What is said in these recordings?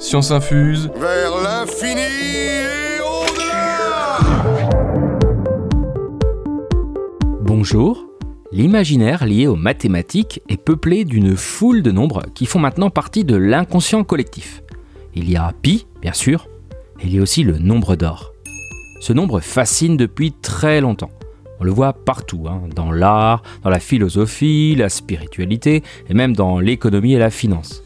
Science infuse. Vers l'infini et au-delà Bonjour. L'imaginaire lié aux mathématiques est peuplé d'une foule de nombres qui font maintenant partie de l'inconscient collectif. Il y a pi, bien sûr, et il y a aussi le nombre d'or. Ce nombre fascine depuis très longtemps. On le voit partout, hein, dans l'art, dans la philosophie, la spiritualité, et même dans l'économie et la finance.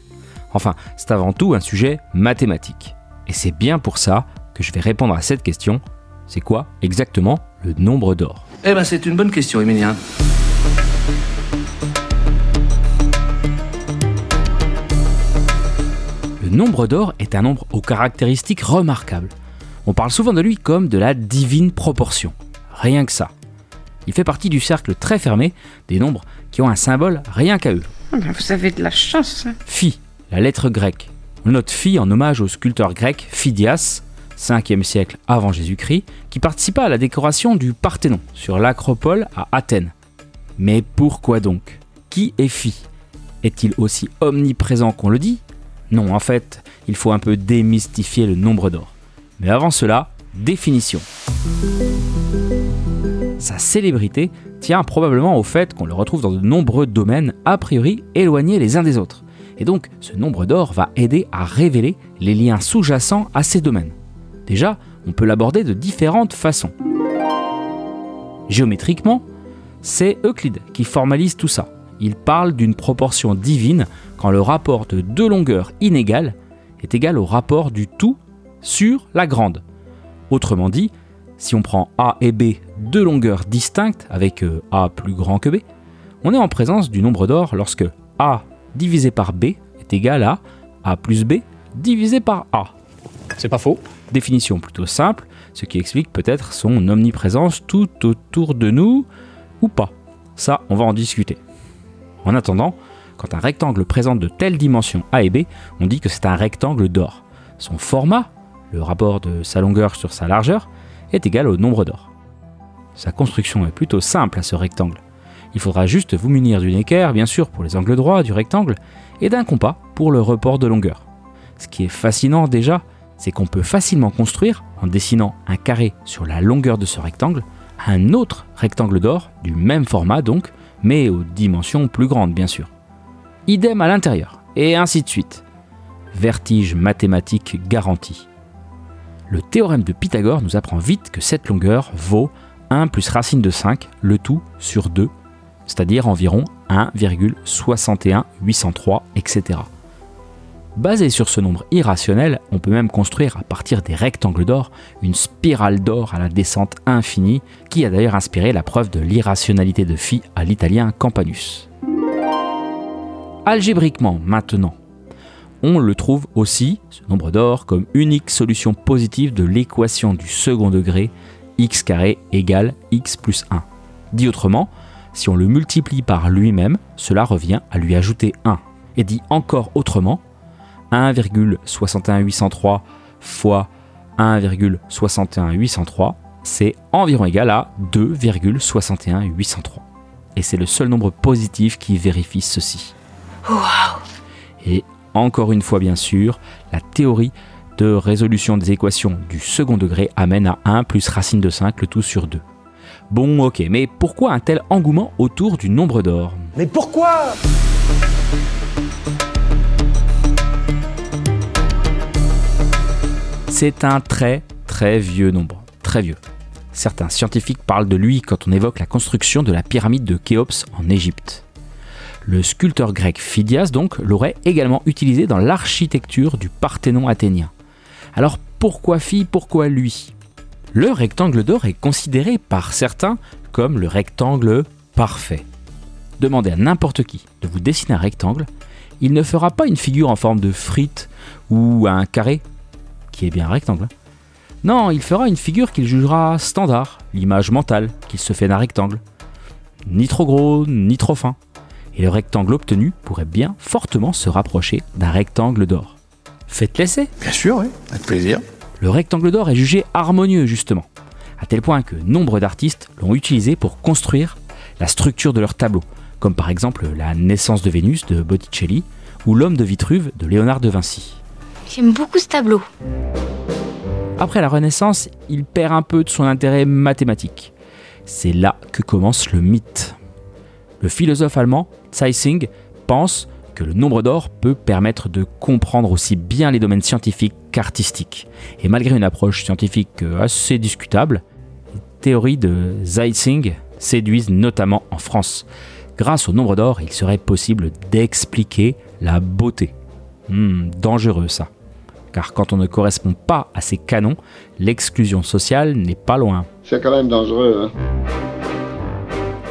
Enfin, c'est avant tout un sujet mathématique. Et c'est bien pour ça que je vais répondre à cette question. C'est quoi exactement le nombre d'or? Eh ben, c'est une bonne question, Emilien. Le nombre d'or est un nombre aux caractéristiques remarquables. On parle souvent de lui comme de la divine proportion. Rien que ça. Il fait partie du cercle très fermé des nombres qui ont un symbole rien qu'à eux. Ah Vous avez de la chance. hein. Phi, la lettre grecque. Note Phi en hommage au sculpteur grec Phidias, 5e siècle avant Jésus-Christ, qui participa à la décoration du Parthénon sur l'acropole à Athènes. Mais pourquoi donc? Qui est Phi? Est-il aussi omniprésent qu'on le dit? Non, en fait, il faut un peu démystifier le nombre d'or. Mais avant cela, définition. Sa célébrité tient probablement au fait qu'on le retrouve dans de nombreux domaines a priori éloignés les uns des autres. Et donc, ce nombre d'or va aider à révéler les liens sous-jacents à ces domaines. Déjà, on peut l'aborder de différentes façons. Géométriquement, c'est Euclide qui formalise tout ça. Il parle d'une proportion divine quand le rapport de deux longueurs inégales est égal au rapport du tout sur la grande. Autrement dit, si on prend A et B deux longueurs distinctes avec euh, A plus grand que B, on est en présence du nombre d'or lorsque A divisé par B est égal à A plus B divisé par A. C'est pas faux. Définition plutôt simple, ce qui explique peut-être son omniprésence tout autour de nous ou pas. Ça, on va en discuter. En attendant, quand un rectangle présente de telles dimensions A et B, on dit que c'est un rectangle d'or. Son format, le rapport de sa longueur sur sa largeur, est égal au nombre d'or. Sa construction est plutôt simple à ce rectangle. Il faudra juste vous munir d'une équerre, bien sûr, pour les angles droits du rectangle, et d'un compas pour le report de longueur. Ce qui est fascinant déjà, c'est qu'on peut facilement construire, en dessinant un carré sur la longueur de ce rectangle, un autre rectangle d'or, du même format donc, mais aux dimensions plus grandes bien sûr. Idem à l'intérieur, et ainsi de suite. Vertige mathématique garanti. Le théorème de Pythagore nous apprend vite que cette longueur vaut 1 plus racine de 5, le tout sur 2, c'est-à-dire environ 1,61803, etc. Basé sur ce nombre irrationnel, on peut même construire à partir des rectangles d'or une spirale d'or à la descente infinie qui a d'ailleurs inspiré la preuve de l'irrationalité de Phi à l'italien Campanus. Algébriquement maintenant, on le trouve aussi, ce nombre d'or, comme unique solution positive de l'équation du second degré x carré égale x plus 1. Dit autrement, si on le multiplie par lui-même, cela revient à lui ajouter 1. Et dit encore autrement, 1,61803 fois 1,61803, c'est environ égal à 2,61803. Et c'est le seul nombre positif qui vérifie ceci. Et encore une fois, bien sûr, la théorie de résolution des équations du second degré amène à 1 plus racine de 5, le tout sur 2. Bon, ok, mais pourquoi un tel engouement autour du nombre d'or? Mais pourquoi? C'est un très très vieux nombre, très vieux. Certains scientifiques parlent de lui quand on évoque la construction de la pyramide de Khéops en Égypte. Le sculpteur grec Phidias donc l'aurait également utilisé dans l'architecture du Parthénon athénien. Alors pourquoi Phi, pourquoi lui? Le rectangle d'or est considéré par certains comme le rectangle parfait. Demandez à n'importe qui de vous dessiner un rectangle, il ne fera pas une figure en forme de frite ou un carré, qui est bien un rectangle. hein. Non, il fera une figure qu'il jugera standard, l'image mentale qu'il se fait d'un rectangle. Ni trop gros, ni trop fin. Et le rectangle obtenu pourrait bien fortement se rapprocher d'un rectangle d'or. Faites l'essai Bien sûr, oui, avec plaisir. Le rectangle d'or est jugé harmonieux justement, à tel point que nombre d'artistes l'ont utilisé pour construire la structure de leurs tableaux, comme par exemple la naissance de Vénus de Botticelli ou l'homme de Vitruve de Léonard de Vinci. J'aime beaucoup ce tableau. Après la Renaissance, il perd un peu de son intérêt mathématique. C'est là que commence le mythe. Le philosophe allemand Zeissing pense que le nombre d'or peut permettre de comprendre aussi bien les domaines scientifiques qu'artistiques. Et malgré une approche scientifique assez discutable, les théories de Zeissing séduisent notamment en France. Grâce au nombre d'or, il serait possible d'expliquer la beauté. Hmm, dangereux ça. Car quand on ne correspond pas à ces canons, l'exclusion sociale n'est pas loin. C'est quand même dangereux. Hein.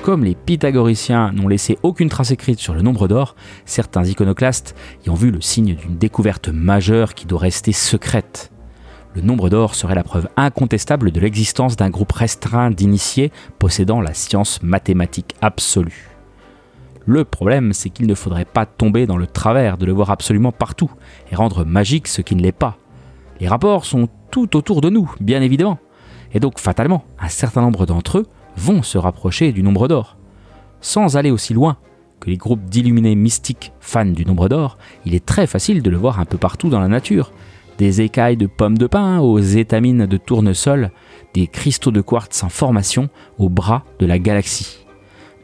Comme les pythagoriciens n'ont laissé aucune trace écrite sur le nombre d'or, certains iconoclastes y ont vu le signe d'une découverte majeure qui doit rester secrète. Le nombre d'or serait la preuve incontestable de l'existence d'un groupe restreint d'initiés possédant la science mathématique absolue. Le problème, c'est qu'il ne faudrait pas tomber dans le travers de le voir absolument partout et rendre magique ce qui ne l'est pas. Les rapports sont tout autour de nous, bien évidemment, et donc fatalement, un certain nombre d'entre eux vont se rapprocher du nombre d'or. Sans aller aussi loin que les groupes d'illuminés mystiques fans du nombre d'or, il est très facile de le voir un peu partout dans la nature. Des écailles de pommes de pin aux étamines de tournesol, des cristaux de quartz en formation au bras de la galaxie.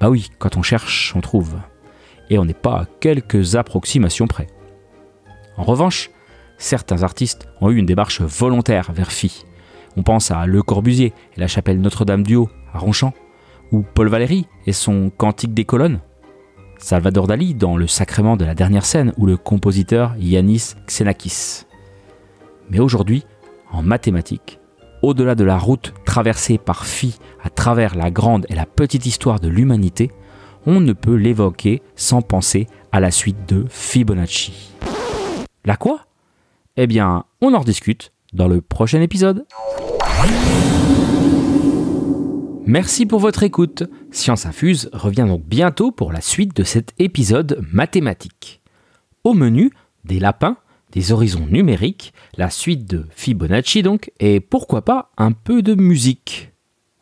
Bah oui, quand on cherche, on trouve. Et on n'est pas à quelques approximations près. En revanche, certains artistes ont eu une démarche volontaire vers Phi. On pense à Le Corbusier et la chapelle Notre-Dame du Haut à Ronchamp, ou Paul Valéry et son Cantique des colonnes, Salvador Dali dans Le Sacrement de la dernière scène, ou le compositeur Yanis Xenakis. Mais aujourd'hui, en mathématiques, au-delà de la route traversée par Phi à travers la grande et la petite histoire de l'humanité, on ne peut l'évoquer sans penser à la suite de Fibonacci. La quoi? Eh bien, on en rediscute dans le prochain épisode. Merci pour votre écoute. Science Infuse revient donc bientôt pour la suite de cet épisode mathématique. Au menu, des lapins, des horizons numériques, la suite de Fibonacci donc, et pourquoi pas un peu de musique.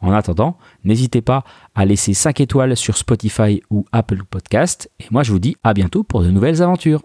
En attendant, n'hésitez pas à laisser 5 étoiles sur Spotify ou Apple Podcast, et moi je vous dis à bientôt pour de nouvelles aventures.